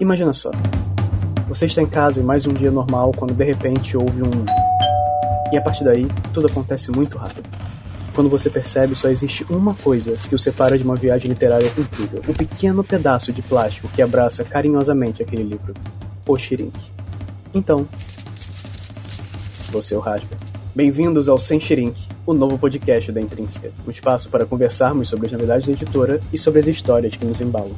Imagina só. Você está em casa em mais um dia normal quando de repente houve um. E a partir daí, tudo acontece muito rápido. Quando você percebe, só existe uma coisa que o separa de uma viagem literária incrível: um pequeno pedaço de plástico que abraça carinhosamente aquele livro. O Shirink. Então, você o rasga. Bem-vindos ao Sem Shirink, o novo podcast da Intrínseca, um espaço para conversarmos sobre as novidades da editora e sobre as histórias que nos embalam.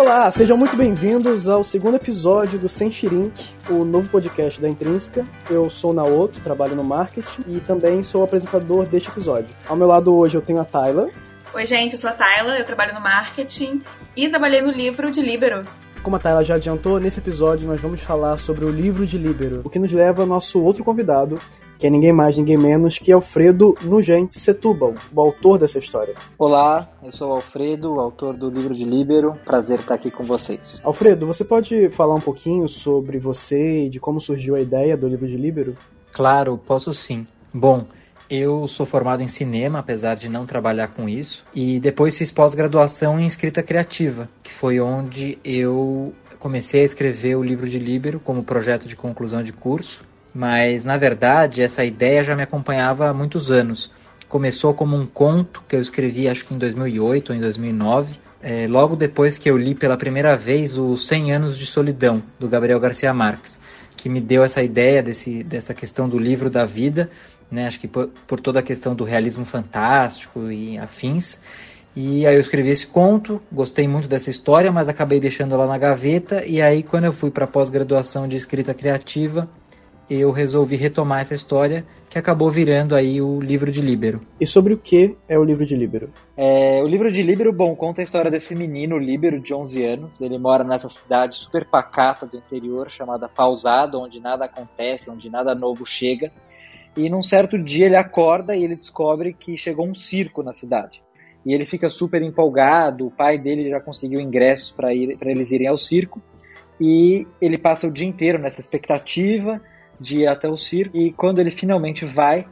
Olá, sejam muito bem-vindos ao segundo episódio do Sem Shirink, o novo podcast da Intrínseca. Eu sou o Naoto, trabalho no marketing e também sou apresentador deste episódio. Ao meu lado hoje eu tenho a Tayla. Oi, gente, eu sou a Tayla, eu trabalho no marketing e trabalhei no livro de Libero. Como a Tayla já adiantou, nesse episódio nós vamos falar sobre o livro de Libero, o que nos leva ao nosso outro convidado, que é ninguém mais, ninguém menos que Alfredo Nugente Setúbal, o autor dessa história. Olá, eu sou o Alfredo, autor do livro de Libero. Prazer estar aqui com vocês. Alfredo, você pode falar um pouquinho sobre você e de como surgiu a ideia do livro de Libero? Claro, posso sim. Bom, eu sou formado em cinema, apesar de não trabalhar com isso, e depois fiz pós-graduação em escrita criativa, que foi onde eu comecei a escrever o livro de Líbero como projeto de conclusão de curso. Mas na verdade, essa ideia já me acompanhava há muitos anos. Começou como um conto que eu escrevi, acho que em 2008 ou em 2009, é, logo depois que eu li pela primeira vez os 100 anos de solidão do Gabriel Garcia Marques, que me deu essa ideia desse, dessa questão do livro da vida né? Acho que por, por toda a questão do realismo fantástico e afins. E aí eu escrevi esse conto, gostei muito dessa história, mas acabei deixando ela na gaveta. E aí quando eu fui para a pós-graduação de escrita criativa, eu resolvi retomar essa história que acabou virando aí o livro de Líbero. E sobre o que é o livro de Líbero? É, o livro de Líbero, bom, conta a história desse menino Líbero de 11 anos. Ele mora nessa cidade super pacata do interior chamada Pausado, onde nada acontece, onde nada novo chega. E num certo dia ele acorda e ele descobre que chegou um circo na cidade. E ele fica super empolgado, o pai dele já conseguiu ingressos para eles irem ao circo. E ele passa o dia inteiro nessa expectativa de ir até o circo. E quando ele finalmente vai,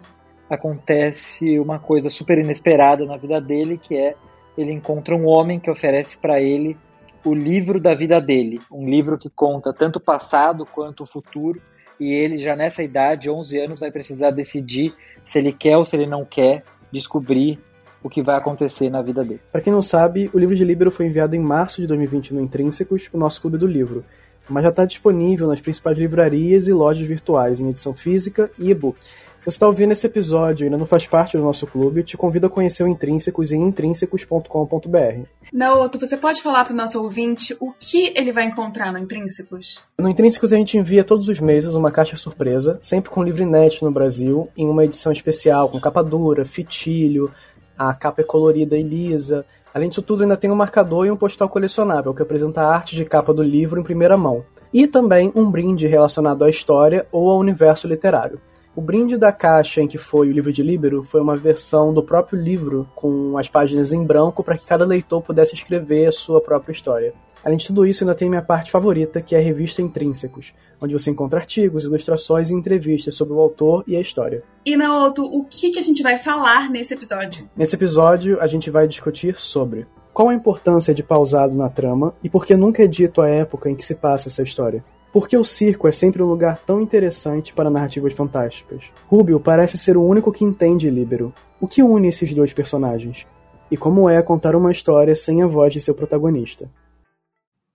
acontece uma coisa super inesperada na vida dele, que é ele encontra um homem que oferece para ele o livro da vida dele, um livro que conta tanto o passado quanto o futuro e ele já nessa idade, 11 anos, vai precisar decidir se ele quer ou se ele não quer descobrir o que vai acontecer na vida dele. Para quem não sabe, o livro de Libero foi enviado em março de 2020 no Intrínsecos, o nosso clube do livro, mas já está disponível nas principais livrarias e lojas virtuais em edição física e e-book. Se você está ouvindo esse episódio e ainda não faz parte do nosso clube, te convido a conhecer o Intrínsecos em intrínsecos.com.br. Naoto, você pode falar para o nosso ouvinte o que ele vai encontrar no Intrínsecos? No Intrínsecos a gente envia todos os meses uma caixa surpresa, sempre com livro inédito no Brasil, em uma edição especial, com capa dura, fitilho, a capa é colorida e lisa. Além disso tudo, ainda tem um marcador e um postal colecionável, que apresenta a arte de capa do livro em primeira mão. E também um brinde relacionado à história ou ao universo literário. O brinde da caixa em que foi o livro de Líbero foi uma versão do próprio livro, com as páginas em branco, para que cada leitor pudesse escrever a sua própria história. Além de tudo isso, ainda tem minha parte favorita, que é a revista Intrínsecos, onde você encontra artigos, ilustrações e entrevistas sobre o autor e a história. E Naoto, o que, que a gente vai falar nesse episódio? Nesse episódio, a gente vai discutir sobre qual a importância de pausado na trama e por que nunca é dito a época em que se passa essa história. Por que o circo é sempre um lugar tão interessante para narrativas fantásticas? Rubio parece ser o único que entende Líbero. O que une esses dois personagens? E como é contar uma história sem a voz de seu protagonista?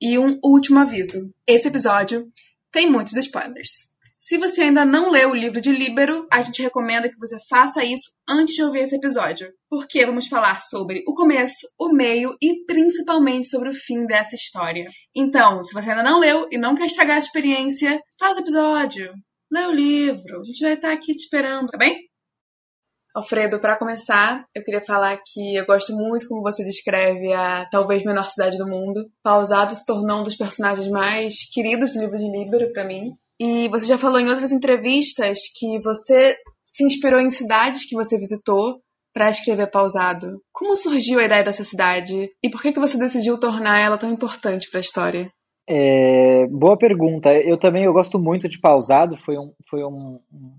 E um último aviso: esse episódio tem muitos spoilers. Se você ainda não leu o livro de Líbero, a gente recomenda que você faça isso antes de ouvir esse episódio, porque vamos falar sobre o começo, o meio e principalmente sobre o fim dessa história. Então, se você ainda não leu e não quer estragar a experiência, faz o episódio, lê o livro, a gente vai estar aqui te esperando, tá bem? Alfredo, para começar, eu queria falar que eu gosto muito como você descreve a talvez menor cidade do mundo. Pausado se tornou um dos personagens mais queridos do livro de Líbero para mim. E você já falou em outras entrevistas que você se inspirou em cidades que você visitou para escrever pausado. Como surgiu a ideia dessa cidade e por que, que você decidiu tornar ela tão importante para a história? É, boa pergunta. Eu também eu gosto muito de pausado. Foi um, foi um, um,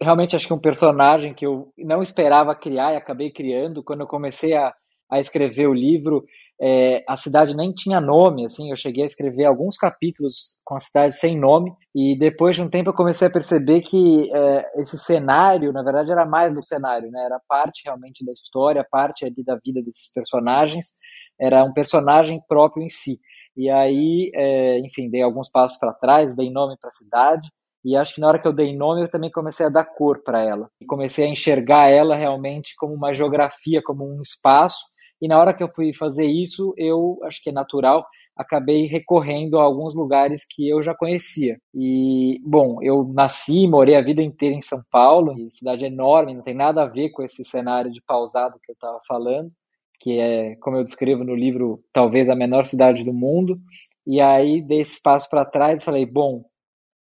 realmente acho que um personagem que eu não esperava criar e acabei criando quando eu comecei a, a escrever o livro. é, a cidade nem tinha nome, assim, eu cheguei a escrever alguns capítulos com a cidade sem nome, e depois de um tempo eu comecei a perceber que é, esse cenário, na verdade, era mais do cenário, né? Era parte realmente da história, parte ali da vida desses personagens, era um personagem próprio em si. E aí, é, enfim, dei alguns passos para trás, dei nome para a cidade, e acho que na hora que eu dei nome, eu também comecei a dar cor para ela. E comecei a enxergar ela realmente como uma geografia, como um espaço. E na hora que eu fui fazer isso, eu acho que é natural, acabei recorrendo a alguns lugares que eu já conhecia. E, bom, eu nasci, morei a vida inteira em São Paulo, cidade enorme, não tem nada a ver com esse cenário de pausado que eu estava falando, que é, como eu descrevo no livro, talvez a menor cidade do mundo. E aí dei esse passo para trás e falei, bom,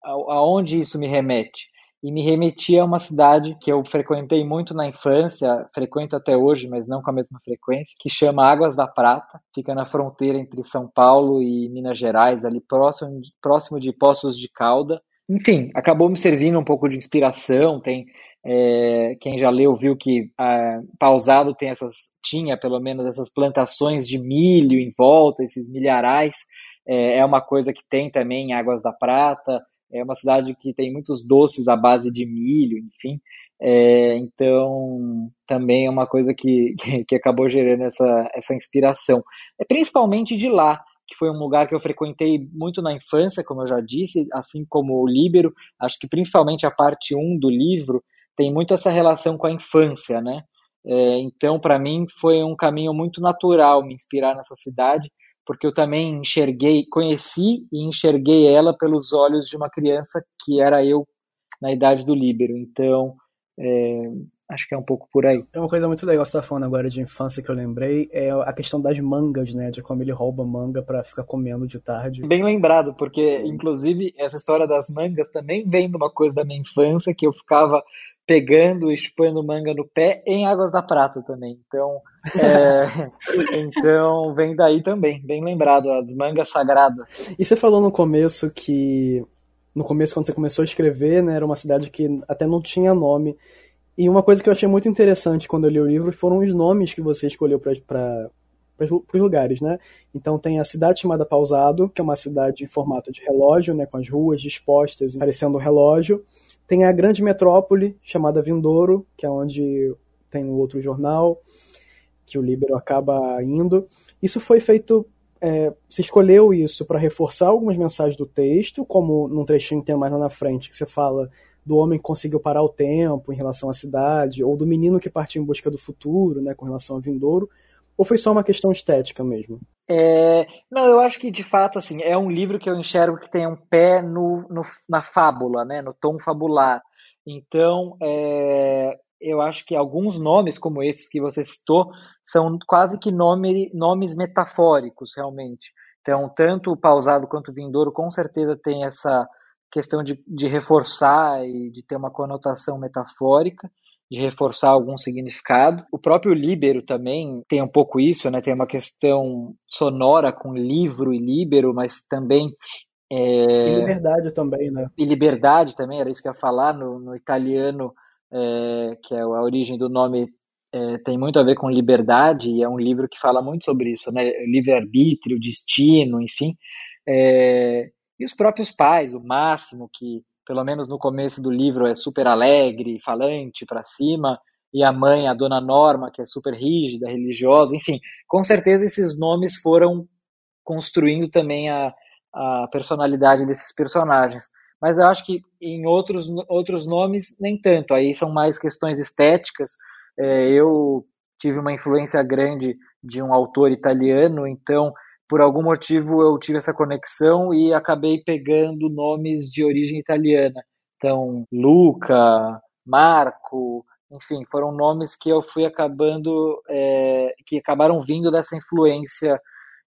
aonde isso me remete? E me remetia a uma cidade que eu frequentei muito na infância, frequento até hoje, mas não com a mesma frequência, que chama Águas da Prata, fica na fronteira entre São Paulo e Minas Gerais, ali próximo, próximo de Poços de Calda. Enfim, acabou me servindo um pouco de inspiração. Tem é, quem já leu viu que é, Pausado tem essas tinha pelo menos essas plantações de milho em volta, esses milharais. É, é uma coisa que tem também em Águas da Prata é uma cidade que tem muitos doces à base de milho, enfim. É, então, também é uma coisa que, que, acabou gerando essa, essa inspiração. É principalmente de lá, que foi um lugar que eu frequentei muito na infância, como eu já disse, assim como o Líbero. Acho que principalmente a parte 1 do livro tem muito essa relação com a infância, né? É, então, para mim, foi um caminho muito natural me inspirar nessa cidade porque eu também enxerguei, conheci e enxerguei ela pelos olhos de uma criança que era eu na idade do Líbero. Então, é, acho que é um pouco por aí. É uma coisa muito legal que você tá falando agora de infância que eu lembrei, é a questão das mangas, né? De como ele rouba manga para ficar comendo de tarde. Bem lembrado, porque inclusive essa história das mangas também vem de uma coisa da minha infância que eu ficava pegando e chupando manga no pé em Águas da Prata também. Então, é, então vem daí também, bem lembrado, as mangas sagradas. E você falou no começo que no começo quando você começou a escrever, né, era uma cidade que até não tinha nome. E uma coisa que eu achei muito interessante quando eu li o livro foram os nomes que você escolheu para os lugares, né? Então tem a cidade chamada Pausado, que é uma cidade em formato de relógio, né, com as ruas dispostas, parecendo um relógio. Tem a grande metrópole chamada Vindouro, que é onde tem o outro jornal, que o Libero acaba indo. Isso foi feito. É, você escolheu isso para reforçar algumas mensagens do texto, como num trechinho que tem mais lá na frente, que você fala do homem que conseguiu parar o tempo em relação à cidade, ou do menino que partiu em busca do futuro, né, com relação a Vindouro, ou foi só uma questão estética mesmo? É, não, eu acho que de fato assim é um livro que eu enxergo que tem um pé no, no na fábula, né, no tom fabular. Então, é, eu acho que alguns nomes como esses que você citou são quase que nome, nomes metafóricos realmente. Então, tanto o pausado quanto o vindouro com certeza tem essa questão de, de reforçar e de ter uma conotação metafórica de reforçar algum significado. O próprio Líbero também tem um pouco isso, né? Tem uma questão sonora com livro e líbero, mas também é... E liberdade também, né? E liberdade também, era isso que eu ia falar no, no italiano, é, que é a origem do nome é, tem muito a ver com liberdade e é um livro que fala muito sobre isso, né? Livre-arbítrio, destino, enfim. E os próprios pais, o Máximo, que pelo menos no começo do livro, é super alegre, falante para cima, e a mãe, a dona Norma, que é super rígida, religiosa, enfim, com certeza esses nomes foram construindo também a, a personalidade desses personagens. Mas eu acho que em outros, outros nomes, nem tanto, aí são mais questões estéticas. É, eu tive uma influência grande de um autor italiano, então por algum motivo eu tive essa conexão e acabei pegando nomes de origem italiana. Então, Luca, Marco, enfim, foram nomes que eu fui acabando, é, que acabaram vindo dessa influência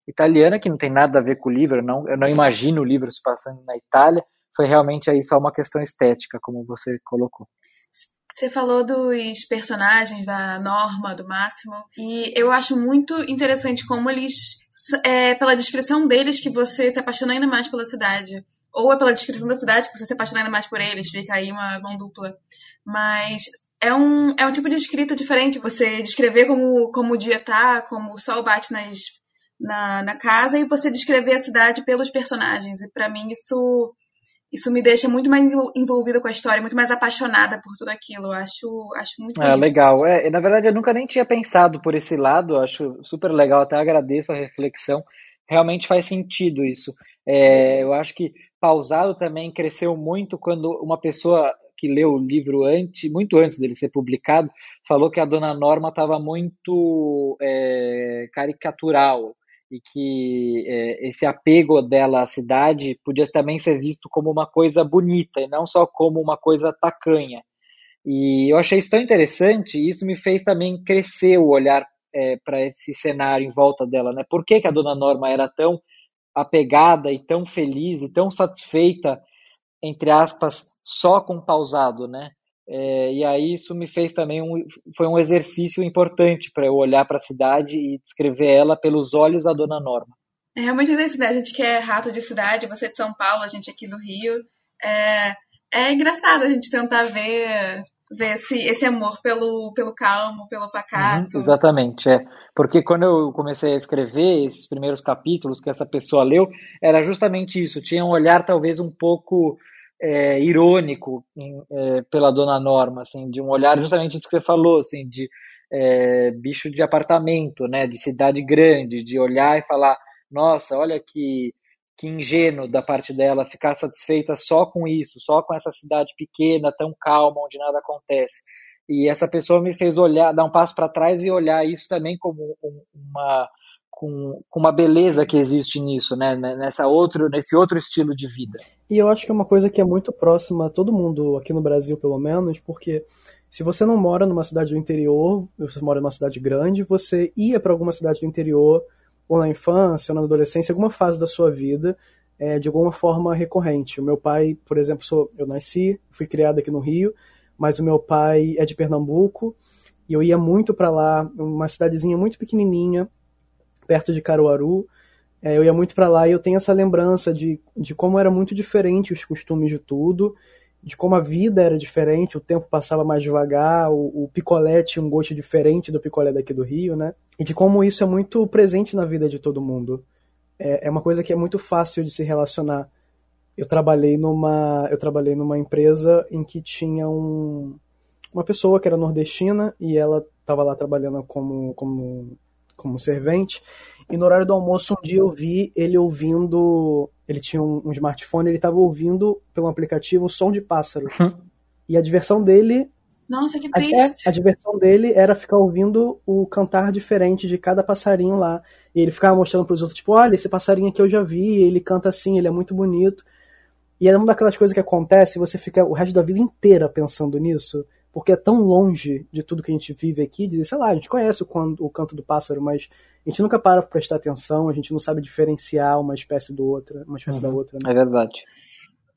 italiana, que não tem nada a ver com o livro, não, eu não imagino o livro se passando na Itália, foi realmente aí só uma questão estética, como você colocou. Você falou dos personagens da Norma, do Máximo, e eu acho muito interessante como eles, é, pela descrição deles, que você se apaixona ainda mais pela cidade. Ou é pela descrição da cidade que você se apaixona ainda mais por eles, fica aí uma mão dupla. Mas é um, é um tipo de escrita diferente, você descrever como, como o dia tá, como o sol bate nas, na, na casa e você descrever a cidade pelos personagens. E para mim isso isso me deixa muito mais envolvida com a história, muito mais apaixonada por tudo aquilo. Eu acho, acho muito é, legal. É, na verdade, eu nunca nem tinha pensado por esse lado. Acho super legal. Até agradeço a reflexão. Realmente faz sentido isso. É, eu acho que pausado também cresceu muito quando uma pessoa que leu o livro antes, muito antes dele ser publicado, falou que a Dona Norma estava muito é, caricatural e que é, esse apego dela à cidade podia também ser visto como uma coisa bonita e não só como uma coisa tacanha. E eu achei isso tão interessante e isso me fez também crescer o olhar é, para esse cenário em volta dela. Né? Por que, que a Dona Norma era tão apegada e tão feliz e tão satisfeita, entre aspas, só com pausado, né? É, e aí isso me fez também um, foi um exercício importante para eu olhar para a cidade e descrever ela pelos olhos da Dona Norma. É realmente interessante. A gente que é rato de cidade, você é de São Paulo, a gente aqui do Rio. É, é engraçado a gente tentar ver, ver esse, esse amor pelo, pelo calmo, pelo pacato. Uhum, exatamente, é. Porque quando eu comecei a escrever esses primeiros capítulos que essa pessoa leu, era justamente isso. Tinha um olhar talvez um pouco é, irônico em, é, pela dona Norma, assim, de um olhar justamente isso que você falou, assim, de é, bicho de apartamento, né, de cidade grande, de olhar e falar, nossa, olha que que ingênuo da parte dela ficar satisfeita só com isso, só com essa cidade pequena, tão calma, onde nada acontece. E essa pessoa me fez olhar, dar um passo para trás e olhar isso também como uma com, com uma beleza que existe nisso, né? Nessa outro, nesse outro estilo de vida. E eu acho que é uma coisa que é muito próxima a todo mundo aqui no Brasil, pelo menos, porque se você não mora numa cidade do interior, você mora numa cidade grande, você ia para alguma cidade do interior, ou na infância, ou na adolescência, alguma fase da sua vida, é, de alguma forma recorrente. O meu pai, por exemplo, sou, eu nasci, fui criado aqui no Rio, mas o meu pai é de Pernambuco, e eu ia muito para lá, uma cidadezinha muito pequenininha, perto de Caruaru. É, eu ia muito para lá e eu tenho essa lembrança de, de como era muito diferente os costumes de tudo, de como a vida era diferente, o tempo passava mais devagar, o, o picolé tinha um gosto diferente do picolé daqui do Rio, né? E de como isso é muito presente na vida de todo mundo. É, é uma coisa que é muito fácil de se relacionar. Eu trabalhei numa, eu trabalhei numa empresa em que tinha um, uma pessoa que era nordestina e ela estava lá trabalhando como, como como servente. E no horário do almoço, um dia eu vi ele ouvindo. Ele tinha um, um smartphone, ele estava ouvindo pelo aplicativo o som de pássaros. Uhum. E a diversão dele. Nossa, que triste. A, a diversão dele era ficar ouvindo o cantar diferente de cada passarinho lá. E ele ficava mostrando para os outros, tipo, olha, esse passarinho aqui eu já vi, ele canta assim, ele é muito bonito. E é uma daquelas coisas que acontece, você fica o resto da vida inteira pensando nisso porque é tão longe de tudo que a gente vive aqui, dizer, sei lá, a gente conhece o, o canto do pássaro, mas a gente nunca para para prestar atenção, a gente não sabe diferenciar uma espécie do outra, uma espécie uhum. da outra. Né? É verdade.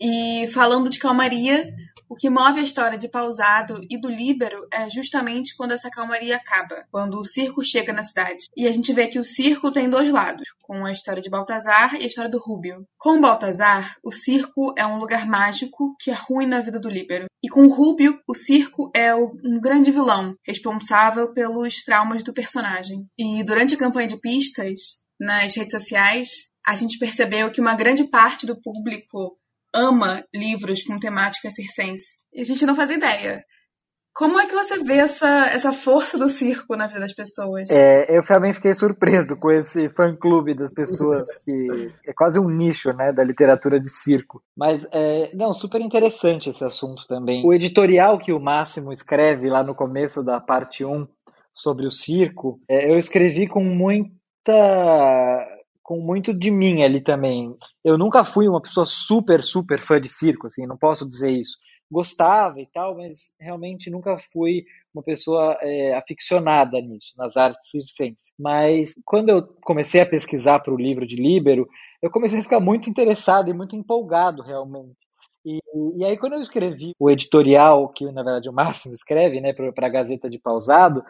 E falando de calmaria, o que move a história de Pausado e do Líbero é justamente quando essa calmaria acaba, quando o circo chega na cidade. E a gente vê que o circo tem dois lados, com a história de Baltazar e a história do Rúbio. Com Baltazar, o circo é um lugar mágico que arruina a vida do Líbero. E com o Rúbio, o circo é um grande vilão, responsável pelos traumas do personagem. E durante a campanha de pistas, nas redes sociais, a gente percebeu que uma grande parte do público ama livros com temática circense. E a gente não faz ideia. Como é que você vê essa, essa força do circo na vida das pessoas? É, eu também fiquei surpreso com esse fã-clube das pessoas, que é quase um nicho né, da literatura de circo. Mas, é, não, super interessante esse assunto também. O editorial que o Máximo escreve lá no começo da parte 1 sobre o circo, é, eu escrevi com muita com muito de mim ali também. Eu nunca fui uma pessoa super, super fã de circo, assim, não posso dizer isso. Gostava e tal, mas realmente nunca fui uma pessoa é, aficionada nisso, nas artes circenses. Mas quando eu comecei a pesquisar para o livro de Líbero, eu comecei a ficar muito interessado e muito empolgado realmente. E, e, aí, quando eu escrevi o editorial, que na verdade o Máximo escreve, né, para a Gazeta de Pausado,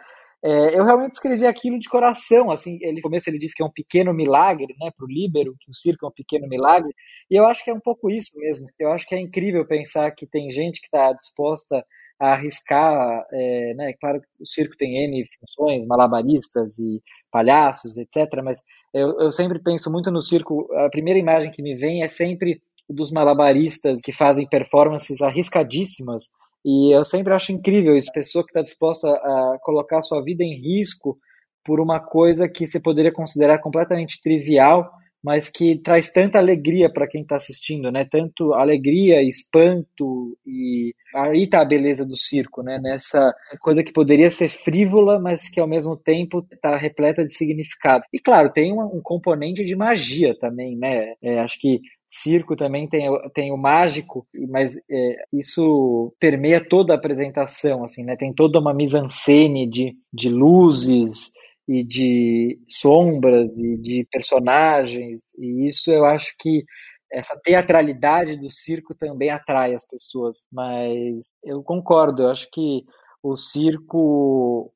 é, eu realmente escrevi aquilo de coração, assim, ele, no começo ele disse que é um pequeno milagre, né, para o Líbero, que o circo é um pequeno milagre, e eu acho que é um pouco isso mesmo. Eu acho que é incrível pensar que tem gente que está disposta a arriscar, é, né, claro que o circo tem N funções, malabaristas e palhaços, etc., mas Eu, eu sempre penso muito no circo, a primeira imagem que me vem é sempre dos malabaristas que fazem performances arriscadíssimas, e eu sempre acho incrível isso, a pessoa que está disposta a colocar sua vida em risco por uma coisa que você poderia considerar completamente trivial, mas que traz tanta alegria para quem está assistindo, né? Tanto alegria, espanto e aí tá a beleza do circo, né? Nessa coisa que poderia ser frívola, mas que ao mesmo tempo está repleta de significado. E claro, tem um, um componente de magia também, né? É, acho que circo também tem, tem o mágico, mas é, isso permeia toda a apresentação, assim, né? Tem toda uma mise-en-scène de, de luzes, e de sombras e de personagens, e isso eu acho que essa teatralidade do circo também atrai as pessoas, mas eu concordo, eu acho que o circo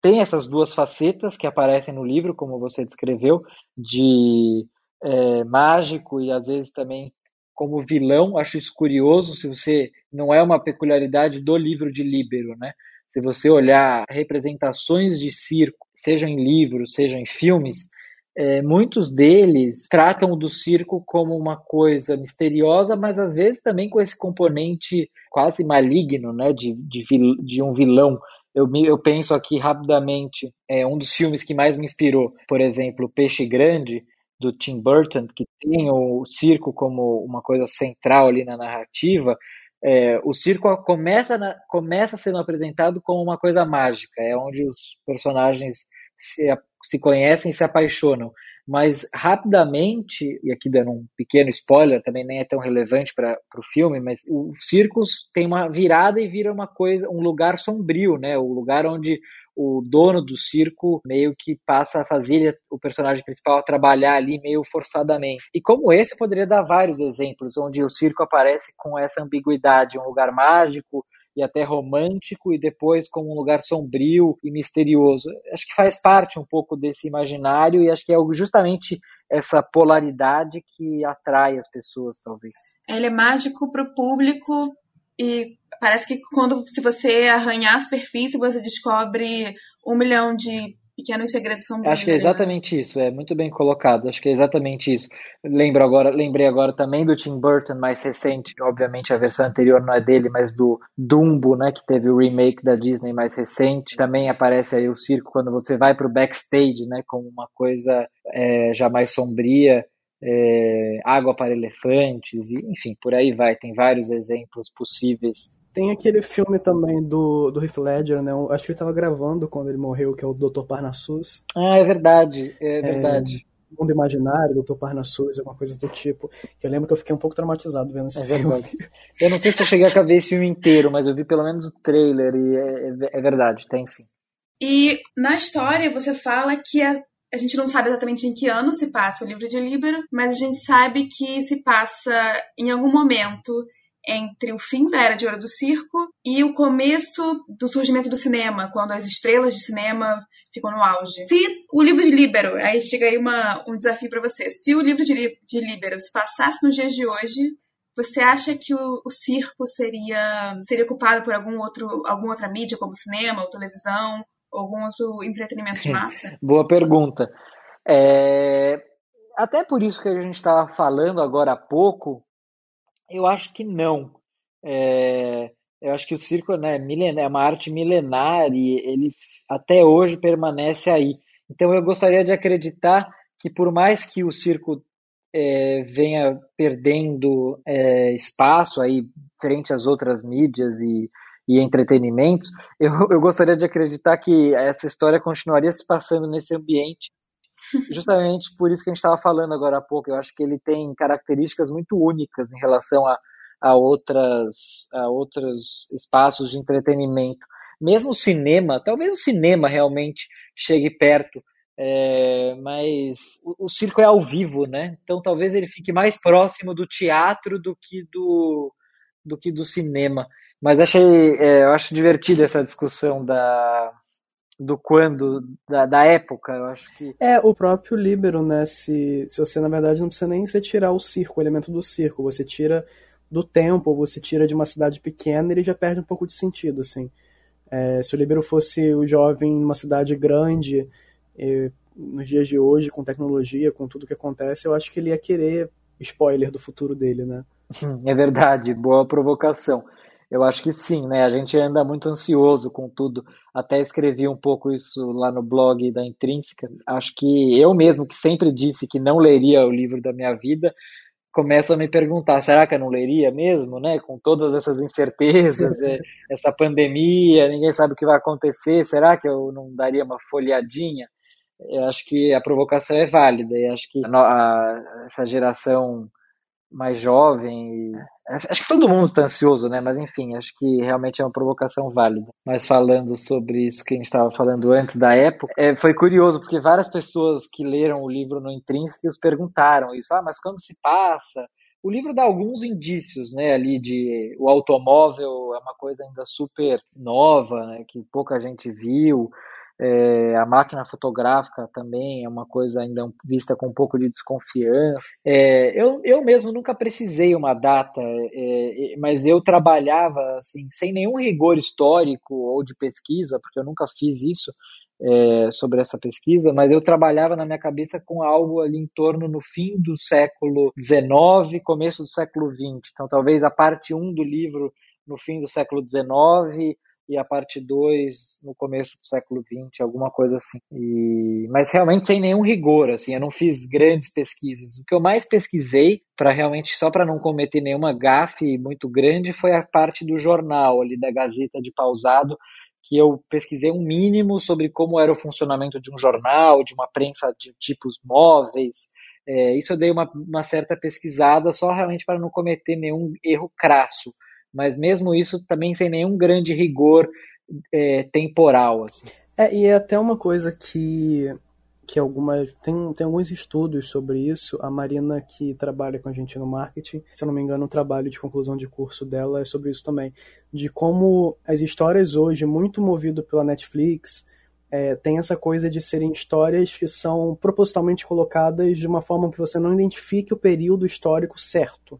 tem essas duas facetas que aparecem no livro, como você descreveu, de é, mágico e às vezes também como vilão. Acho isso curioso, se você não é uma peculiaridade do livro de Líbero, né? Se você olhar representações de circo, seja em livros, seja em filmes, é, muitos deles tratam do circo como uma coisa misteriosa, mas às vezes também com esse componente quase maligno, né, de, de, de um vilão. Eu, eu penso aqui rapidamente, é um dos filmes que mais me inspirou, por exemplo, Peixe Grande, do Tim Burton, que tem o circo como uma coisa central ali na narrativa, é, o circo começa, na, começa sendo apresentado como uma coisa mágica, é onde os personagens se, se conhecem e se apaixonam. Mas rapidamente, e aqui dando um pequeno spoiler, também nem é tão relevante para o filme, mas o circo tem uma virada e vira uma coisa, um lugar sombrio, né? O lugar onde o dono do circo meio que passa a fazer o personagem principal trabalhar ali meio forçadamente. E como esse, eu poderia dar vários exemplos onde o circo aparece com essa ambiguidade, um lugar mágico e até romântico e depois como um lugar sombrio e misterioso. Acho que faz parte um pouco desse imaginário e acho que é justamente essa polaridade que atrai as pessoas, talvez. Ele é mágico para o público e parece que quando se você arranhar a superfície, você descobre um milhão de pequenos segredos sombrios. Acho que é exatamente isso, é muito bem colocado. Acho que é exatamente isso. Lembro agora, lembrei agora também do Tim Burton mais recente, obviamente a versão anterior não é dele, mas do Dumbo, né, que teve o remake da Disney mais recente. Também aparece aí o circo quando você vai para o backstage, né, como uma coisa é, já mais sombria é, água para elefantes, e, enfim, por aí vai. Tem vários exemplos possíveis. Tem aquele filme também do, do Heath Ledger, né? acho que ele estava gravando quando ele morreu, que é o Dr. Parnassus. Ah, é verdade, é verdade. É, Mundo Imaginário, Dr. Parnassus, alguma coisa do tipo. Que eu lembro que eu fiquei um pouco traumatizado vendo esse é filme. Verdade. Eu não sei se eu cheguei a ver esse filme inteiro, mas eu vi pelo menos o trailer e é, é, é verdade, tem sim. E na história você fala que a, a gente não sabe exatamente em que ano se passa o livro de Líbero, mas a gente sabe que se passa em algum momento entre o fim da Era de Ouro do Circo e o começo do surgimento do cinema, quando as estrelas de cinema ficam no auge. Se o livro de Líbero, aí chega aí uma, um desafio para você, se o livro de, de Líbero se passasse nos dias de hoje, você acha que o, o, circo seria seria ocupado por algum outro alguma outra mídia como cinema ou televisão algum outro entretenimento de massa? Boa pergunta. É... Até por isso que a gente estava falando agora há pouco, eu acho que não. É... Eu acho que o circo né, é uma arte milenar e ele até hoje permanece aí. Então eu gostaria de acreditar que por mais que o circo é, venha perdendo é, espaço aí frente às outras mídias e e entretenimentos, eu, eu gostaria de acreditar que essa história continuaria se passando nesse ambiente, justamente por isso que a gente estava falando agora há pouco. Eu acho que ele tem características muito únicas em relação a, a, outras, a outros espaços de entretenimento. Mesmo o cinema, talvez o cinema realmente chegue perto, é, mas o, o, circo é ao vivo, né? Então talvez ele fique mais próximo do teatro do que do, do que do cinema. Mas achei, é, eu acho divertida essa discussão da, do quando, da, da, época, eu acho que. É, o próprio Libero, né? Se, se você, na verdade, não precisa nem você tirar o circo, o elemento do circo, você tira do tempo, você tira de uma cidade pequena, ele já perde um pouco de sentido, assim. É, se o Libero fosse o jovem numa cidade grande, nos dias de hoje, com tecnologia, com tudo que acontece, eu acho que ele ia querer spoiler do futuro dele, né? É verdade, boa provocação. Eu acho que sim, né? A gente anda muito ansioso com tudo. Até escrevi um pouco isso lá no blog da Intrínseca. Acho que eu mesmo, que sempre disse que não leria o livro da minha vida, começo a me perguntar: será que eu não leria mesmo, né? Com todas essas incertezas, é, essa pandemia, ninguém sabe o que vai acontecer. Será que eu não daria uma folheadinha? Eu acho que a provocação é válida. E acho que a, a, essa geração mais jovem. Acho que todo mundo está ansioso, né? Mas enfim, acho que realmente é uma provocação válida. Mas falando sobre isso que a gente estava falando antes da época, é, foi curioso, porque várias pessoas que leram o livro no Intrínsecos perguntaram isso. Ah, mas quando se passa? O livro dá alguns indícios, né, ali de o automóvel é uma coisa ainda super nova, né, que pouca gente viu. É, a máquina fotográfica também é uma coisa ainda vista com um pouco de desconfiança. É, eu, eu mesmo nunca precisei uma data, é, mas eu trabalhava assim, sem nenhum rigor histórico ou de pesquisa, porque eu nunca fiz isso é, sobre essa pesquisa, mas eu trabalhava na minha cabeça com algo ali em torno no fim do século XIX, começo do século XX. Então, talvez a parte 1 do livro no fim do século XIX e a parte 2 no começo do século 20, alguma coisa assim. E, mas realmente sem nenhum rigor, assim, eu não fiz grandes pesquisas. O que eu mais pesquisei, para realmente só para não cometer nenhuma gafe muito grande, foi a parte do jornal ali da Gazeta de Pausado, que eu pesquisei um mínimo sobre como era o funcionamento de um jornal, de uma prensa de tipos móveis. É, isso eu dei uma, uma certa pesquisada só realmente para não cometer nenhum erro crasso mas mesmo isso também sem nenhum grande rigor é, temporal. Assim. É, e é até uma coisa que, que algumas. Tem, tem alguns estudos sobre isso. A Marina, que trabalha com a gente no marketing, se eu não me engano, o trabalho de conclusão de curso dela é sobre isso também. De como as histórias hoje, muito movido pela Netflix, é, tem essa coisa de serem histórias que são propositalmente colocadas de uma forma que você não identifique o período histórico certo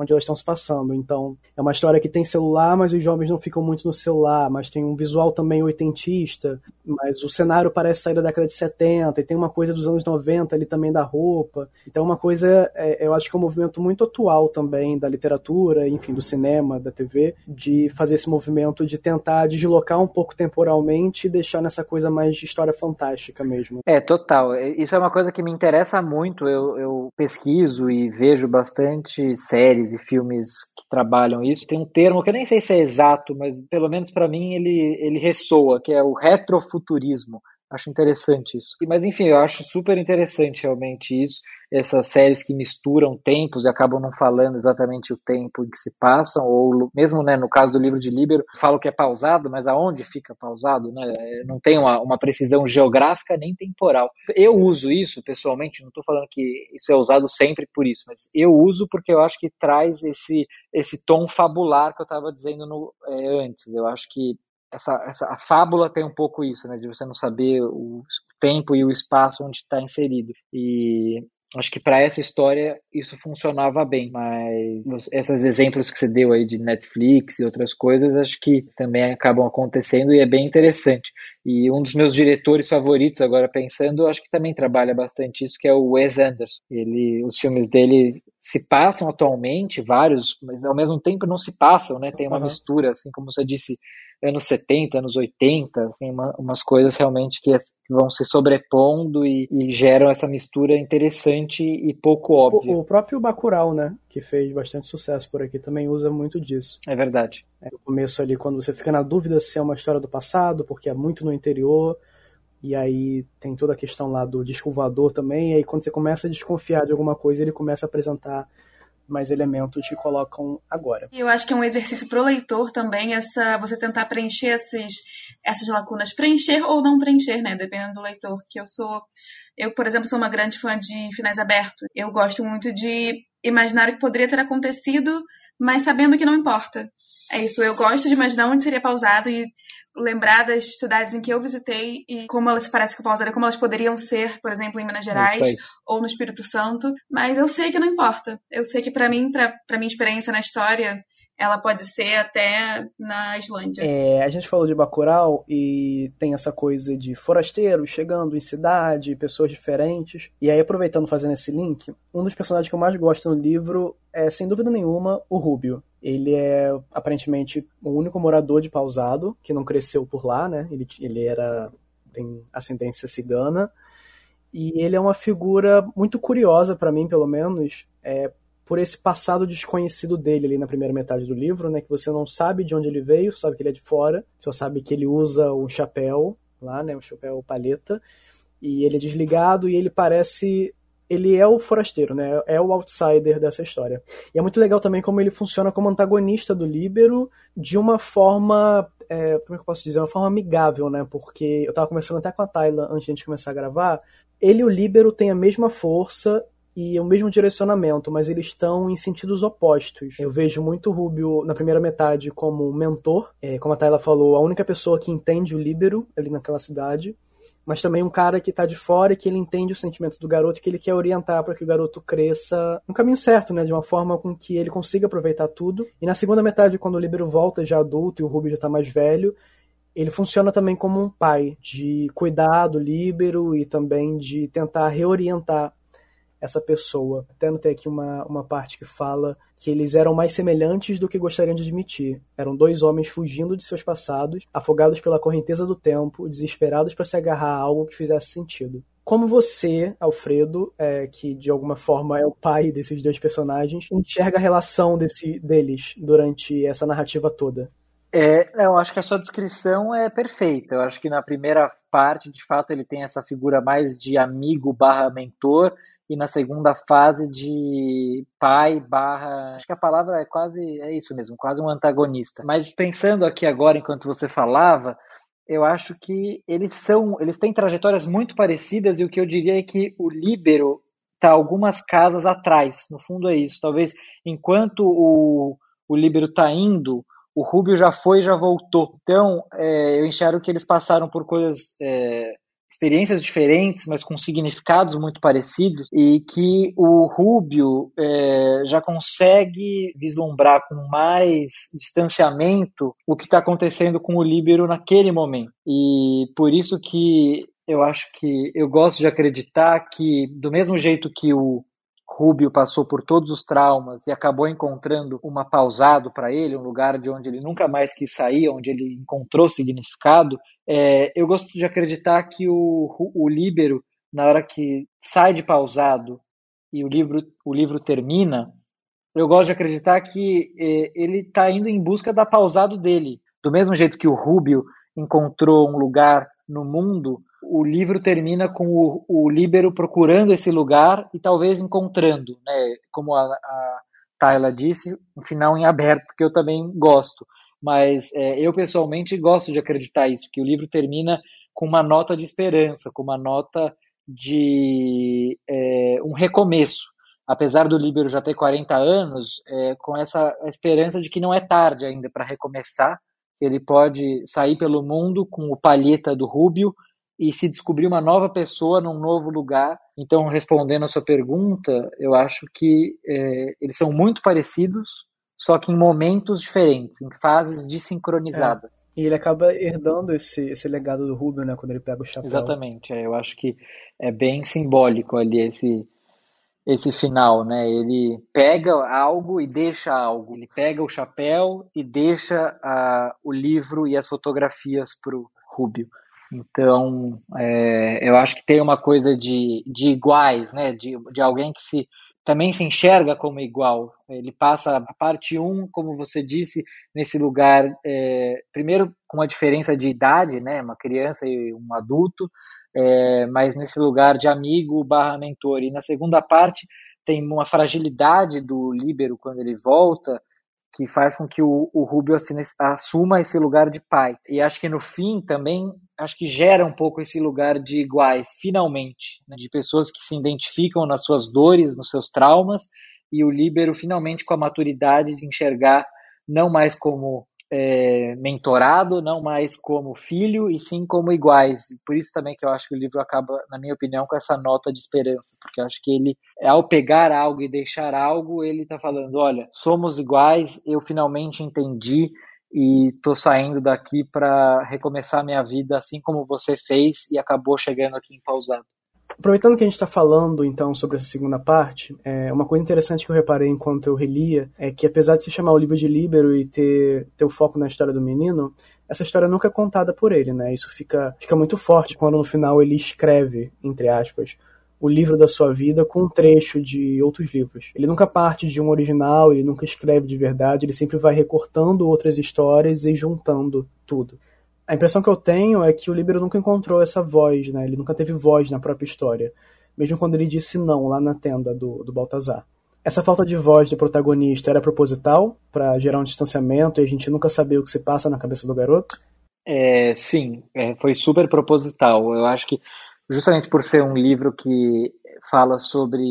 onde elas estão se passando. Então, é uma história que tem celular, mas os jovens não ficam muito no celular, mas tem um visual também oitentista, mas o cenário parece sair da década de 70, e tem uma coisa dos anos 90 ali também da roupa. Então, uma coisa, é, eu acho que é um movimento muito atual também da literatura, enfim, do cinema, da TV, de fazer esse movimento de tentar deslocar um pouco temporalmente e deixar nessa coisa mais de história fantástica mesmo. É, total. Isso é uma coisa que me interessa muito. Eu, eu pesquiso e vejo bastante séries séries e filmes que trabalham isso, tem um termo que eu nem sei se é exato, mas pelo menos para mim ele, ele ressoa, que é o retrofuturismo. Acho interessante isso. Mas enfim, eu acho super interessante realmente isso essas séries que misturam tempos e acabam não falando exatamente o tempo em que se passam, ou mesmo né, no caso do livro de Líbero, falo que é pausado, mas aonde fica pausado? Né? Não tem uma, uma precisão geográfica nem temporal. Eu uso isso pessoalmente, não estou falando que isso é usado sempre por isso, mas eu uso porque eu acho que traz esse, esse tom fabular que eu estava dizendo no, é, antes. Eu acho que essa, essa, a fábula tem um pouco isso, né, de você não saber o tempo e o espaço onde está inserido. E acho que para essa história isso funcionava bem, mas esses exemplos que você deu aí de Netflix e outras coisas, acho que também acabam acontecendo e é bem interessante. E um dos meus diretores favoritos, agora pensando, acho que também trabalha bastante isso, que é o Wes Anderson. Ele, os filmes dele se passam atualmente, vários, mas ao mesmo tempo não se passam, né? Tem uma uhum. mistura, assim como você disse, anos 70, anos 80, assim, uma, umas coisas realmente que vão se sobrepondo e, e, geram essa mistura interessante e pouco óbvia. O, o, próprio Bacurau, né, que fez bastante sucesso por aqui, também usa muito disso. É verdade. É, no começo ali, quando você fica na dúvida se é uma história do passado, porque é muito no interior, e aí tem toda a questão lá do disco voador também, e aí quando você começa a desconfiar de alguma coisa, ele começa a apresentar mais elementos que colocam agora. Eu acho que é um exercício para o leitor também essa você tentar preencher esses, essas lacunas, preencher ou não preencher, né, dependendo do leitor. Que eu sou, eu por exemplo sou uma grande fã de finais abertos. Eu gosto muito de imaginar o que poderia ter acontecido mas sabendo que não importa. É isso, eu gosto de imaginar onde seria pausado e lembrar das cidades em que eu visitei e como elas parecem que pausaram, como elas poderiam ser, por exemplo, em Minas Gerais ou no Espírito Santo, mas eu sei que não importa. Eu sei que para mim, para minha experiência na história, ela pode ser até na Islândia. É, a gente falou de Bacurau e tem essa coisa de forasteiros chegando em cidade, pessoas diferentes. E aí, aproveitando fazendo esse link, um dos personagens que eu mais gosto no livro é, sem dúvida nenhuma, o Rubio. Ele é aparentemente o único morador de Pausado que não cresceu por lá, né? Ele, ele era tem ascendência cigana e ele é uma figura muito curiosa para mim, pelo menos, é, por esse passado desconhecido dele ali na primeira metade do livro, né? Que você não sabe de onde ele veio, sabe que ele é de fora, só sabe que ele usa um chapéu lá, né? Um chapéu paleta, e ele é desligado e ele parece ele é o forasteiro, né? É o outsider dessa história. E é muito legal também como ele funciona como antagonista do Líbero de uma forma, é, como é que eu posso dizer, uma forma amigável, né? Porque eu tava conversando até com a Tayla antes de começar a gravar. Ele e o Líbero têm a mesma força e o mesmo direcionamento, mas eles estão em sentidos opostos. Eu vejo muito Rubio na primeira metade como mentor, é, como a Tayla falou, a única pessoa que entende o Líbero ali naquela cidade, mas também um cara que está de fora e que ele entende o sentimento do garoto que ele quer orientar para que o garoto cresça no caminho certo, né, de uma forma com que ele consiga aproveitar tudo. E na segunda metade, quando o Líbero volta já adulto e o Rubio já está mais velho, ele funciona também como um pai, de cuidar do Líbero e também de tentar reorientar essa pessoa. Até notei aqui uma, uma parte que fala que eles eram mais semelhantes do que gostariam de admitir. Eram dois homens fugindo de seus passados, afogados pela correnteza do tempo, desesperados para se agarrar a algo que fizesse sentido. Como você, Alfredo, é, que de alguma forma é o pai desses dois personagens, enxerga a relação desse, deles durante essa narrativa toda? É, eu acho que a sua descrição é perfeita. Eu acho que na primeira parte, de fato, ele tem essa figura mais de amigo barra mentor, e na segunda fase de pai barra. Acho que a palavra é quase. É isso mesmo, quase um antagonista. Mas pensando aqui agora, enquanto você falava, eu acho que eles são. Eles têm trajetórias muito parecidas, e o que eu diria é que o Líbero está algumas casas atrás. No fundo é isso. Talvez enquanto o, o Líbero está indo. O Rubio já foi e já voltou. Então, é, eu enxergo que eles passaram por coisas é, experiências diferentes, mas com significados muito parecidos, e que o Rubio é, já consegue vislumbrar com mais distanciamento o que está acontecendo com o Líbero naquele momento. E por isso que eu acho que eu gosto de acreditar que, do mesmo jeito que o Rubio passou por todos os traumas e acabou encontrando uma pausado para ele, um lugar de onde ele nunca mais quis sair, onde ele encontrou significado. É, eu gosto de acreditar que o, o Líbero, na hora que sai de pausado e o livro, o livro termina, eu gosto de acreditar que é, ele está indo em busca da pausado dele. Do mesmo jeito que o Rubio encontrou um lugar no mundo, o livro termina com o, o Líbero procurando esse lugar e talvez encontrando, né? Como a, a Tayla disse, um final em aberto, que eu também gosto. Mas é, eu pessoalmente gosto de acreditar isso, que o livro termina com uma nota de esperança, com uma nota de é, um recomeço. Apesar do Líbero já ter 40 anos, é, com essa esperança de que não é tarde ainda para recomeçar, ele pode sair pelo mundo com o palheta do Rúbio e se descobrir uma nova pessoa num novo lugar. Então, respondendo a sua pergunta, eu acho que é, eles são muito parecidos, só que em momentos diferentes, em fases desincronizadas. É. E ele acaba herdando esse, esse legado do Rubio, né, quando ele pega o chapéu. Exatamente, é, eu acho que é bem simbólico ali esse, esse final, né? Ele pega algo e deixa algo. Ele pega o chapéu e deixa uh, o livro e as fotografias para o Rubio. Então, é, eu acho que tem uma coisa de, de iguais, né? De, de alguém que se também se enxerga como igual. Ele passa a parte 1, um, como você disse, nesse lugar, é, primeiro com uma diferença de idade, né? Uma criança e um adulto, é, mas nesse lugar de amigo barra mentor. E na segunda parte tem uma fragilidade do líbero quando ele volta, que faz com que o, o Rubio assuma esse lugar de pai. E acho que no fim também, acho que gera um pouco esse lugar de iguais, finalmente, né, de pessoas que se identificam nas suas dores, nos seus traumas, e o Líbero finalmente com a maturidade de enxergar não mais como é, mentorado, não mais como filho, e sim como iguais. Por isso também que eu acho que o livro acaba, na minha opinião, com essa nota de esperança, porque eu acho que ele, ao pegar algo e deixar algo, ele está falando: olha, somos iguais, eu finalmente entendi e estou saindo daqui para recomeçar minha vida assim como você fez e acabou chegando aqui em Pausado. Aproveitando que a gente está falando então sobre essa segunda parte, é, uma coisa interessante que eu reparei enquanto eu relia é que apesar de se chamar o livro de Líbero e ter, ter o foco na história do menino, essa história nunca é contada por ele, né? Isso fica, fica muito forte quando no final ele escreve, entre aspas, o livro da sua vida com um trecho de outros livros. Ele nunca parte de um original, ele nunca escreve de verdade, ele sempre vai recortando outras histórias e juntando tudo. A impressão que eu tenho é que o Líbero nunca encontrou essa voz, né? Ele nunca teve voz na própria história, mesmo quando ele disse não lá na tenda do, do Baltazar. Essa falta de voz do protagonista era proposital para gerar um distanciamento e a gente nunca saber o que se passa na cabeça do garoto? É, sim, é, foi super proposital. Eu acho que justamente por ser um livro que fala sobre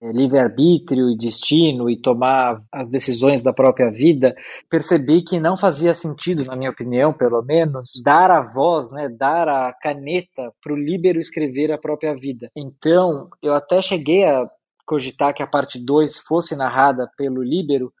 eh, livre-arbítrio e destino e tomar as decisões da própria vida, percebi que não fazia sentido, na minha opinião, pelo menos, dar a voz, né, dar a caneta para o líbero escrever a própria vida. Então, eu até cheguei a cogitar que a parte 2 fosse narrada pelo líbero,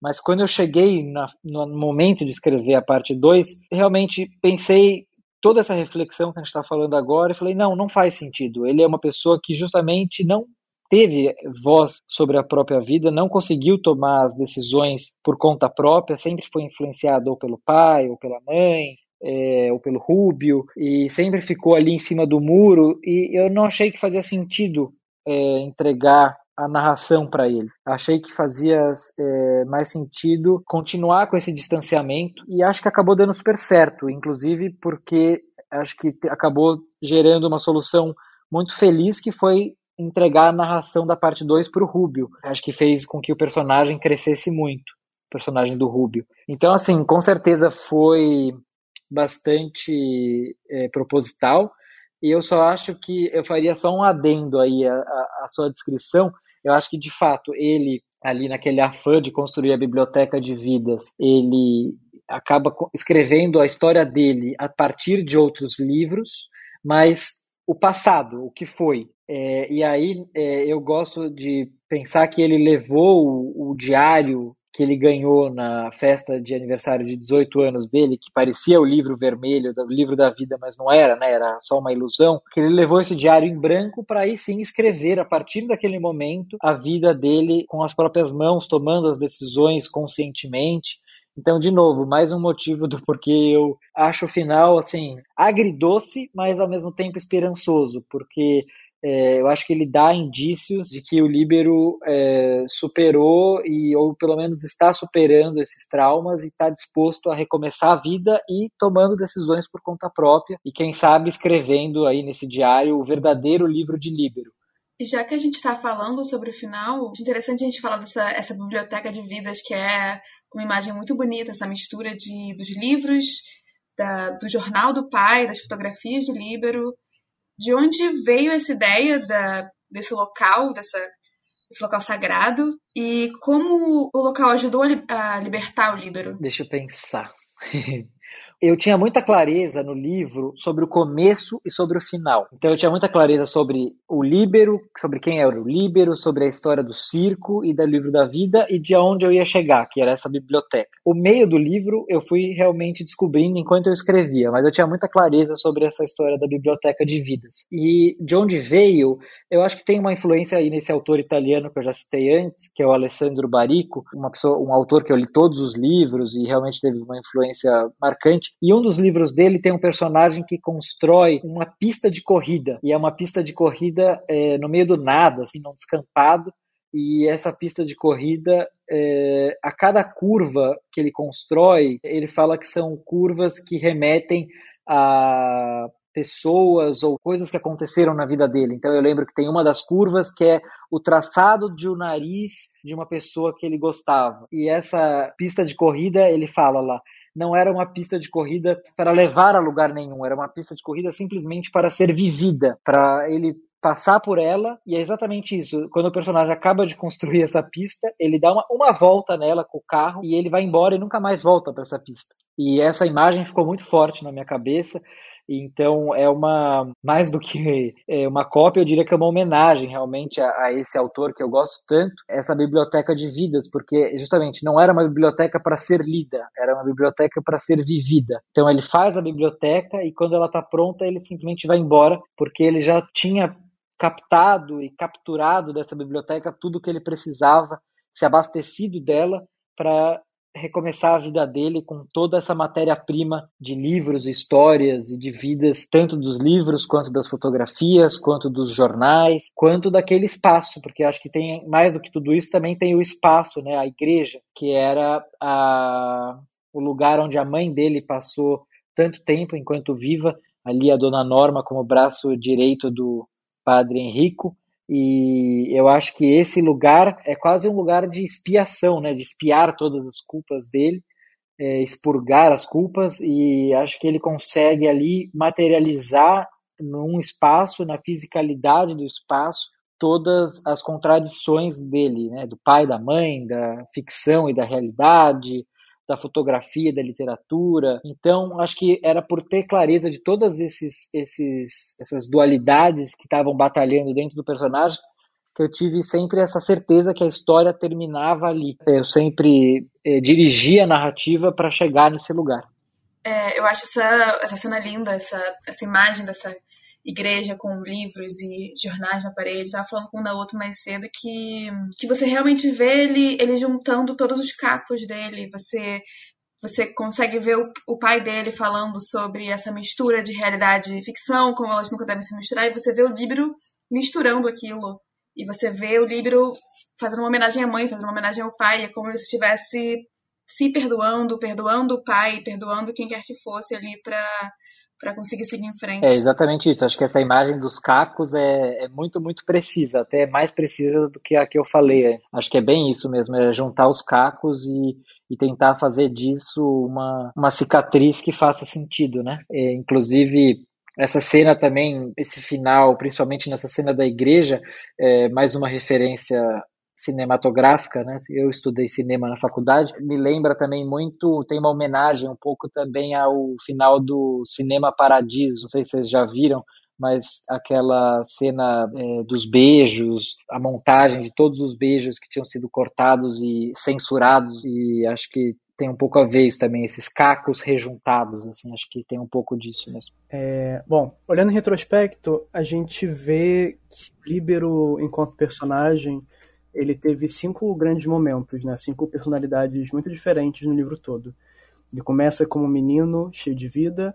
mas quando eu cheguei na, no momento de escrever a parte 2, realmente pensei toda essa reflexão que a gente está falando agora e falei, não, não faz sentido. Ele é uma pessoa que justamente não teve voz sobre a própria vida, não conseguiu tomar as decisões por conta própria, sempre foi influenciado ou pelo pai ou pela mãe, é, ou pelo Rubio, e sempre ficou ali em cima do muro, e eu não achei que fazia sentido é, entregar a narração para ele. Achei que fazia é, mais sentido continuar com esse distanciamento e acho que acabou dando super certo, inclusive porque acho que acabou gerando uma solução muito feliz que foi entregar a narração da parte 2 para o Rubio. Acho que fez com que o personagem crescesse muito, o personagem do Rubio. Então, assim, com certeza foi bastante é, proposital. E eu só acho que eu faria só um adendo aí à, à sua descrição, eu acho que, de fato, ele, ali naquele afã de construir a biblioteca de vidas, ele acaba escrevendo a história dele a partir de outros livros, mas o passado, o que foi. É, e aí é, eu gosto de pensar que ele levou o, o diário que ele ganhou na festa de aniversário de 18 anos dele, que parecia o livro vermelho, o livro da vida, mas não era, né? Era só uma ilusão. Que ele levou esse diário em branco para aí sim escrever a partir daquele momento a vida dele com as próprias mãos, tomando as decisões conscientemente. Então, de novo, mais um motivo do porquê eu acho o final assim agridoce, mas ao mesmo tempo esperançoso, porque é, eu acho que ele dá indícios de que o Líbero é, superou e ou pelo menos está superando esses traumas e está disposto a recomeçar a vida e tomando decisões por conta própria e quem sabe escrevendo aí nesse diário o verdadeiro livro de Líbero. E já que a gente está falando sobre o final, é interessante a gente falar dessa essa biblioteca de vidas que é uma imagem muito bonita, essa mistura de, dos livros, da, do jornal do pai, das fotografias do Líbero, de onde veio essa ideia da, desse local, dessa, desse local sagrado, e como o local ajudou a, a libertar o Líbero? Deixa eu pensar. eu tinha muita clareza no livro sobre o começo e sobre o final. Então eu tinha muita clareza sobre o Líbero, sobre quem era o Líbero, sobre a história do circo e do livro da vida e de onde eu ia chegar, que era essa biblioteca. O meio do livro eu fui realmente descobrindo enquanto eu escrevia, mas eu tinha muita clareza sobre essa história da biblioteca de vidas. E de onde veio, eu acho que tem uma influência aí nesse autor italiano que eu já citei antes, que é o Alessandro Barico, uma pessoa, um autor que eu li todos os livros e realmente teve uma influência marcante e um dos livros dele tem um personagem que constrói uma pista de corrida. E é uma pista de corrida é, no meio do nada, assim, num descampado. E essa pista de corrida, é, a cada curva que ele constrói, ele fala que são curvas que remetem a pessoas ou coisas que aconteceram na vida dele. Então eu lembro que tem uma das curvas que é o traçado de um nariz de uma pessoa que ele gostava. E essa pista de corrida, ele fala lá, não era uma pista de corrida para levar a lugar nenhum, era uma pista de corrida simplesmente para ser vivida, para ele passar por ela, e é exatamente isso. Quando o personagem acaba de construir essa pista, ele dá uma, uma volta nela com o carro e ele vai embora e nunca mais volta para essa pista. E essa imagem ficou muito forte na minha cabeça. Então é uma mais do que é, uma cópia, eu diria que é uma homenagem realmente a, a, esse autor que eu gosto tanto, essa biblioteca de vidas, porque justamente não era uma biblioteca para ser lida, era uma biblioteca para ser vivida. Então ele faz a biblioteca e quando ela está pronta ele simplesmente vai embora, porque ele já tinha captado e capturado dessa biblioteca tudo que ele precisava, se abastecido dela para recomeçar a vida dele com toda essa matéria-prima de livros, histórias e de vidas, tanto dos livros, quanto das fotografias, quanto dos jornais, quanto daquele espaço, porque acho que tem mais do que tudo isso também tem o espaço, né, a igreja, que era a, o lugar onde a mãe dele passou tanto tempo enquanto viva, ali a dona Norma como braço direito do padre Henrico, e eu acho que esse lugar é quase um lugar de expiação, né? De espiar todas as culpas dele, é, expurgar as culpas, e acho que ele consegue ali materializar num espaço, na fisicalidade do espaço, todas as contradições dele, né? Do pai, da mãe, da ficção e da realidade, da fotografia, da literatura. Então, acho que era por ter clareza de todas esses, esses, essas dualidades que estavam batalhando dentro do personagem que eu tive sempre essa certeza que a história terminava ali. Eu sempre eh, dirigia a narrativa para chegar nesse lugar. É, eu acho essa, essa cena linda, essa, essa imagem dessa igreja com livros e jornais na parede. Estava falando com um da outra mais cedo que, que você realmente vê ele, ele juntando todos os cacos dele. Você você consegue ver o, o, pai dele falando sobre essa mistura de realidade e ficção, como elas nunca devem se misturar, e você vê o livro misturando aquilo. E você vê o livro fazendo uma homenagem à mãe, fazendo uma homenagem ao pai, é como se estivesse se perdoando, perdoando o pai, perdoando quem quer que fosse ali para para conseguir seguir em frente. É exatamente isso. Acho que essa imagem dos cacos é, é, muito, muito precisa, até mais precisa do que a que eu falei. Acho que é bem isso mesmo, é juntar os cacos e, e tentar fazer disso uma, uma cicatriz que faça sentido, né? É, inclusive, essa cena também, esse final, principalmente nessa cena da igreja, é mais uma referência cinematográfica, né? Eu estudei cinema na faculdade. Me lembra também muito, tem uma homenagem um pouco também ao final do Cinema Paradiso. Não sei se vocês já viram, mas aquela cena é, dos beijos, a montagem de todos os beijos que tinham sido cortados e censurados, e acho que tem um pouco a ver isso também, esses cacos rejuntados, assim, acho que tem um pouco disso mesmo. É, bom, olhando em retrospecto, a gente vê que Líbero, enquanto personagem, ele teve cinco grandes momentos, né? Cinco personalidades muito diferentes no livro todo. Ele começa como um menino cheio de vida,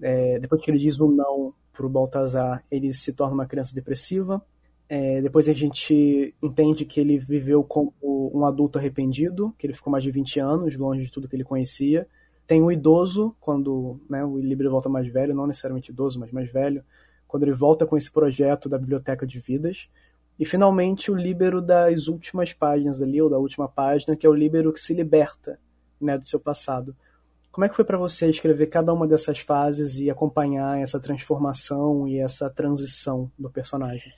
é, depois que ele diz um não para o Baltazar, ele se torna uma criança depressiva. É, depois a gente entende que ele viveu como um adulto arrependido, que ele ficou mais de 20 anos longe de tudo que ele conhecia. Tem o idoso, quando né, o Libre volta mais velho, não necessariamente idoso, mas mais velho, quando ele volta com esse projeto da Biblioteca de Vidas, e finalmente o líbero das últimas páginas ali, ou da última página, que é o líbero que se liberta né, do seu passado. Como é que foi para você escrever cada uma dessas fases e acompanhar essa transformação e essa transição do personagem?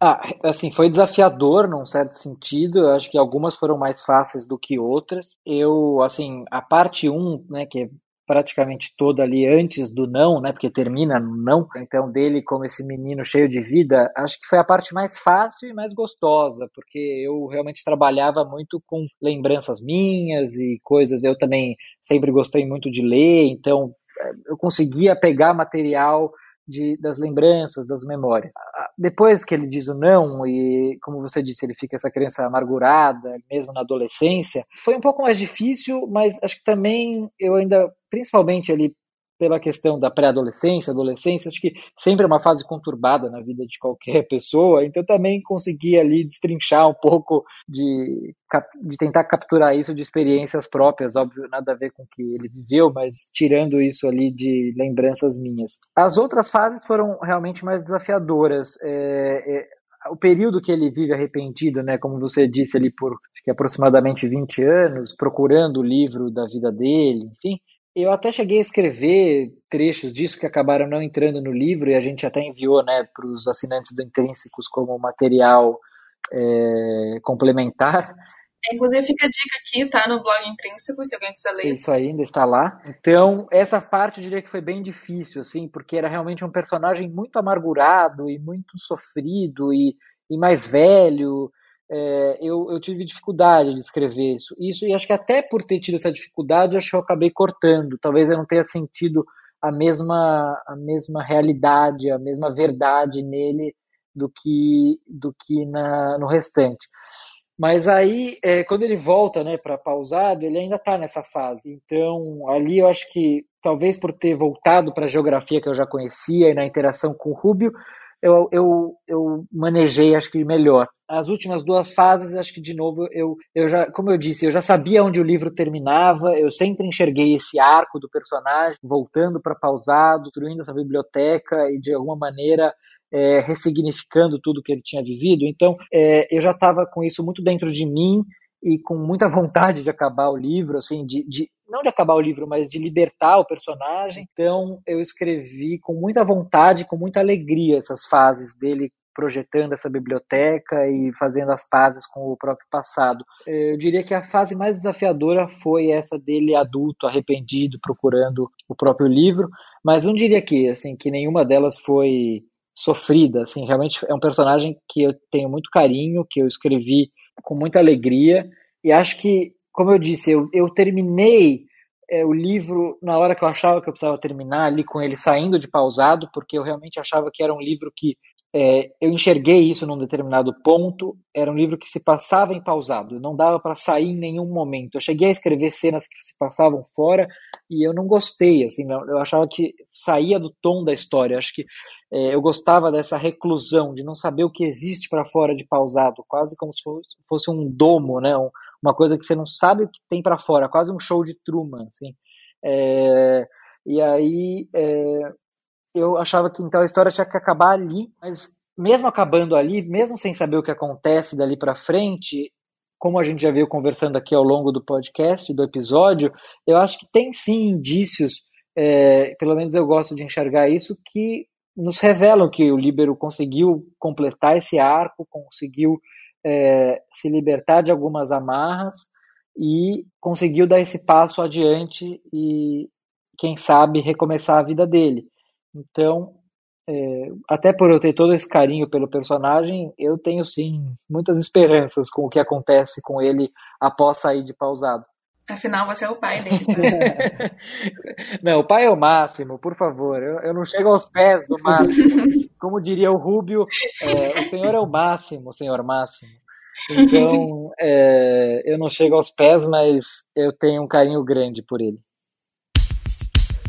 Ah, assim, foi desafiador num certo sentido. Eu acho que algumas foram mais fáceis do que outras. Eu, assim, a parte 1, né, que é praticamente toda ali antes do não, né? Porque termina no não. Então, dele como esse menino cheio de vida, acho que foi a parte mais fácil e mais gostosa, porque eu realmente trabalhava muito com lembranças minhas e coisas. Eu também sempre gostei muito de ler, então eh, eu conseguia pegar material de, das lembranças, das memórias. Depois que ele diz o não, e como você disse, ele fica essa criança amargurada, mesmo na adolescência, foi um pouco mais difícil, mas acho que também eu ainda, principalmente ali pela questão da pré-adolescência, adolescência, acho que sempre é uma fase conturbada na vida de qualquer pessoa, então também consegui ali destrinchar um pouco de, de tentar capturar isso de experiências próprias, óbvio, nada a ver com o que ele viveu, mas tirando isso ali de lembranças minhas. As outras fases foram realmente mais desafiadoras. É, é, o período que ele vive arrependido, né, como você disse ali por aproximadamente 20 anos, procurando o livro da vida dele, enfim, Eu até cheguei a escrever trechos disso que acabaram não entrando no livro e a gente até enviou né, para os assinantes do Intrínsecos como material é, complementar. Inclusive fica a dica aqui, tá? No blog Intrínseco, se alguém quiser ler. Isso ainda está lá. Então, essa parte eu diria que foi bem difícil, assim, porque era realmente um personagem muito amargurado e muito sofrido e, e mais velho é, eu, eu, tive dificuldade de escrever isso. Isso, e acho que até por ter tido essa dificuldade, acho que eu acabei cortando. Talvez eu não tenha sentido a mesma, a mesma realidade, a mesma verdade nele do que, do que na, no restante. Mas aí, é, quando ele volta né, para pausado, ele ainda está nessa fase. Então, ali eu acho que, talvez por ter voltado para a geografia que eu já conhecia e na interação com o Rubio, eu, eu, eu manejei, acho que melhor. As últimas duas fases, acho que de novo, eu, eu já, como eu disse, eu já sabia onde o livro terminava, eu sempre enxerguei esse arco do personagem voltando para pausado, destruindo essa biblioteca e de alguma maneira é, ressignificando tudo que ele tinha vivido. Então, é, eu já estava com isso muito dentro de mim e com muita vontade de acabar o livro, assim, de, de não de acabar o livro, mas de libertar o personagem. Então eu escrevi com muita vontade, com muita alegria essas fases dele projetando essa biblioteca e fazendo as pazes com o próprio passado. Eu diria que a fase mais desafiadora foi essa dele adulto, arrependido, procurando o próprio livro, mas não diria que assim que nenhuma delas foi sofrida, assim, realmente é um personagem que eu tenho muito carinho, que eu escrevi com muita alegria e acho que como eu disse, eu, eu terminei é, o livro na hora que eu achava que eu precisava terminar, ali com ele saindo de pausado, porque eu realmente achava que era um livro que é, eu enxerguei isso num determinado ponto. Era um livro que se passava em pausado, não dava para sair em nenhum momento. Eu cheguei a escrever cenas que se passavam fora e eu não gostei, assim, eu achava que saía do tom da história. Acho que é, eu gostava dessa reclusão, de não saber o que existe para fora de pausado, quase como se fosse, um domo, né? Um, uma coisa que você não sabe o que tem para fora, quase um show de Truman, assim. É, e aí é, eu achava que então a história tinha que acabar ali, mas mesmo acabando ali, mesmo sem saber o que acontece dali para frente, como a gente já veio conversando aqui ao longo do podcast, do episódio, eu acho que tem sim indícios, é, pelo menos eu gosto de enxergar isso, que nos revelam que o Líbero conseguiu completar esse arco, conseguiu é, se libertar de algumas amarras e conseguiu dar esse passo adiante e, quem sabe, recomeçar a vida dele. Então, é, até por eu ter todo esse carinho pelo personagem, eu tenho sim muitas esperanças com o que acontece com ele após sair de pausado. Afinal, você é o pai dele. Né? não, o pai é o máximo, por favor. Eu, eu não chego aos pés do máximo. Como diria o Rubio, é, o senhor é o máximo, o senhor máximo. Então, é, eu não chego aos pés, mas eu tenho um carinho grande por ele.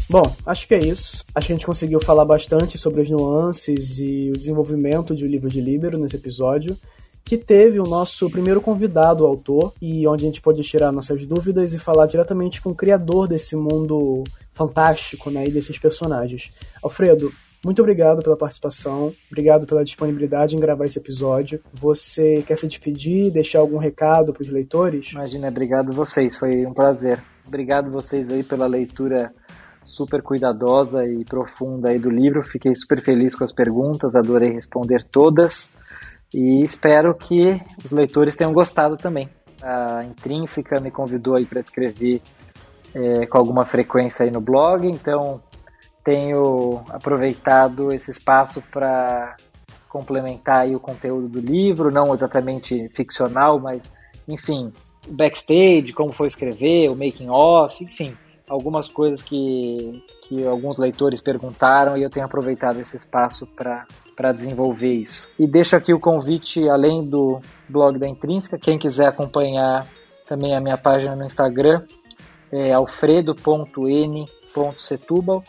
Bom, acho que é isso. Acho que a gente conseguiu falar bastante sobre as nuances e o desenvolvimento de O Livro de Líbero nesse episódio que teve o nosso primeiro convidado, o autor, e onde a gente pode tirar nossas dúvidas e falar diretamente com o criador desse mundo fantástico, né, e desses personagens. Alfredo, muito obrigado pela participação, obrigado pela disponibilidade em gravar esse episódio. Você quer se despedir, deixar algum recado para os leitores? Imagina, obrigado vocês, foi um prazer. Obrigado vocês aí pela leitura super cuidadosa e profunda aí do livro. Fiquei super feliz com as perguntas, adorei responder todas. E espero que os leitores tenham gostado também. A Intrínseca me convidou aí para escrever é, com alguma frequência aí no blog, então tenho aproveitado esse espaço para complementar aí o conteúdo do livro, não exatamente ficcional, mas enfim, backstage, como foi escrever, o making off, enfim, algumas coisas que, que alguns leitores perguntaram e eu tenho aproveitado esse espaço para para desenvolver isso. E deixo aqui o convite, além do blog da Intrínseca, quem quiser acompanhar também a minha página no Instagram, é alfredo.n.setúbal.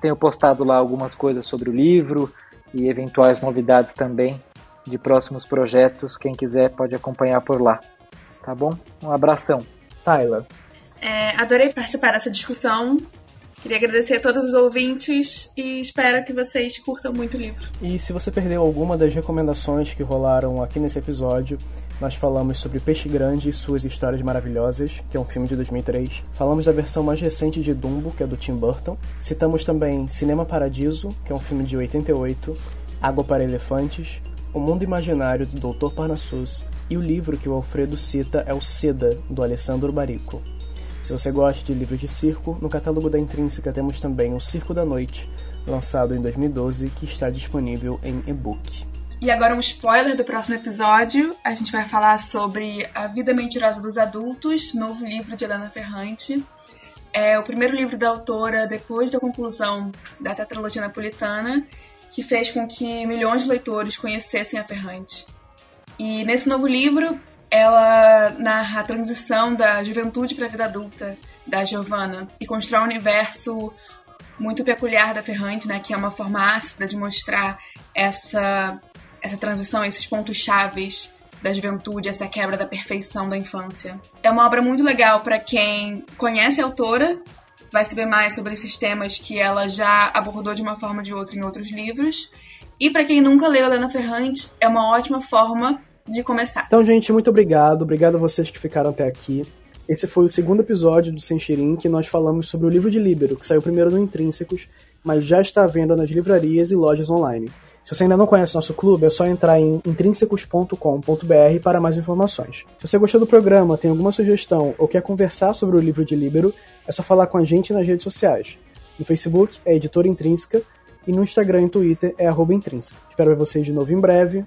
Tenho postado lá algumas coisas sobre o livro e eventuais novidades também de próximos projetos. Quem quiser pode acompanhar por lá. Tá bom? Um abração. Tyler. É, adorei participar dessa discussão. Queria agradecer a todos os ouvintes e espero que vocês curtam muito o livro. E se você perdeu alguma das recomendações que rolaram aqui nesse episódio, Nós falamos sobre Peixe Grande e suas histórias maravilhosas, que é um filme de 2003. Falamos da versão mais recente de Dumbo, que é do Tim Burton. Citamos também Cinema Paradiso, que é um filme de 88, Água para Elefantes, O Mundo Imaginário do Dr. Parnassus e o livro que o Alfredo cita é o Seda, do Alessandro Barico. Se você gosta de livros de circo, no catálogo da Intrínseca temos também O Circo da Noite, lançado em 2012, que está disponível em e-book. E agora um spoiler do próximo episódio. A gente vai falar sobre A Vida Mentirosa dos Adultos, novo livro de Helena Ferrante. É o primeiro livro da autora depois da conclusão da tetralogia napolitana, que fez com que milhões de leitores conhecessem a Ferrante. E nesse novo livro, ela narra a transição da juventude para a vida adulta da Giovanna e constrói um universo muito peculiar da Ferrante, né, que é uma forma ácida de mostrar essa essa transição, esses pontos chaves da juventude, essa quebra da perfeição da infância. É uma obra muito legal para quem conhece a autora, vai saber mais sobre esses temas que ela já abordou de uma forma ou de outra em outros livros. E para quem nunca leu Helena Ferrante, é uma ótima forma de começar. Então, gente, muito obrigado. Obrigado a vocês que ficaram até aqui. Esse foi o segundo episódio do Senchirin, que nós falamos sobre o livro de Líbero, que saiu primeiro no Intrínsecos, mas já está à venda nas livrarias e lojas online. Se você ainda não conhece nosso clube, é só entrar em intrínsecos.com.br para mais informações. Se você gostou do programa, tem alguma sugestão ou quer conversar sobre o livro de Líbero, é só falar com a gente nas redes sociais. No Facebook é Editora Intrínseca e no Instagram e Twitter é arroba Intrínseca. Espero ver vocês de novo em breve.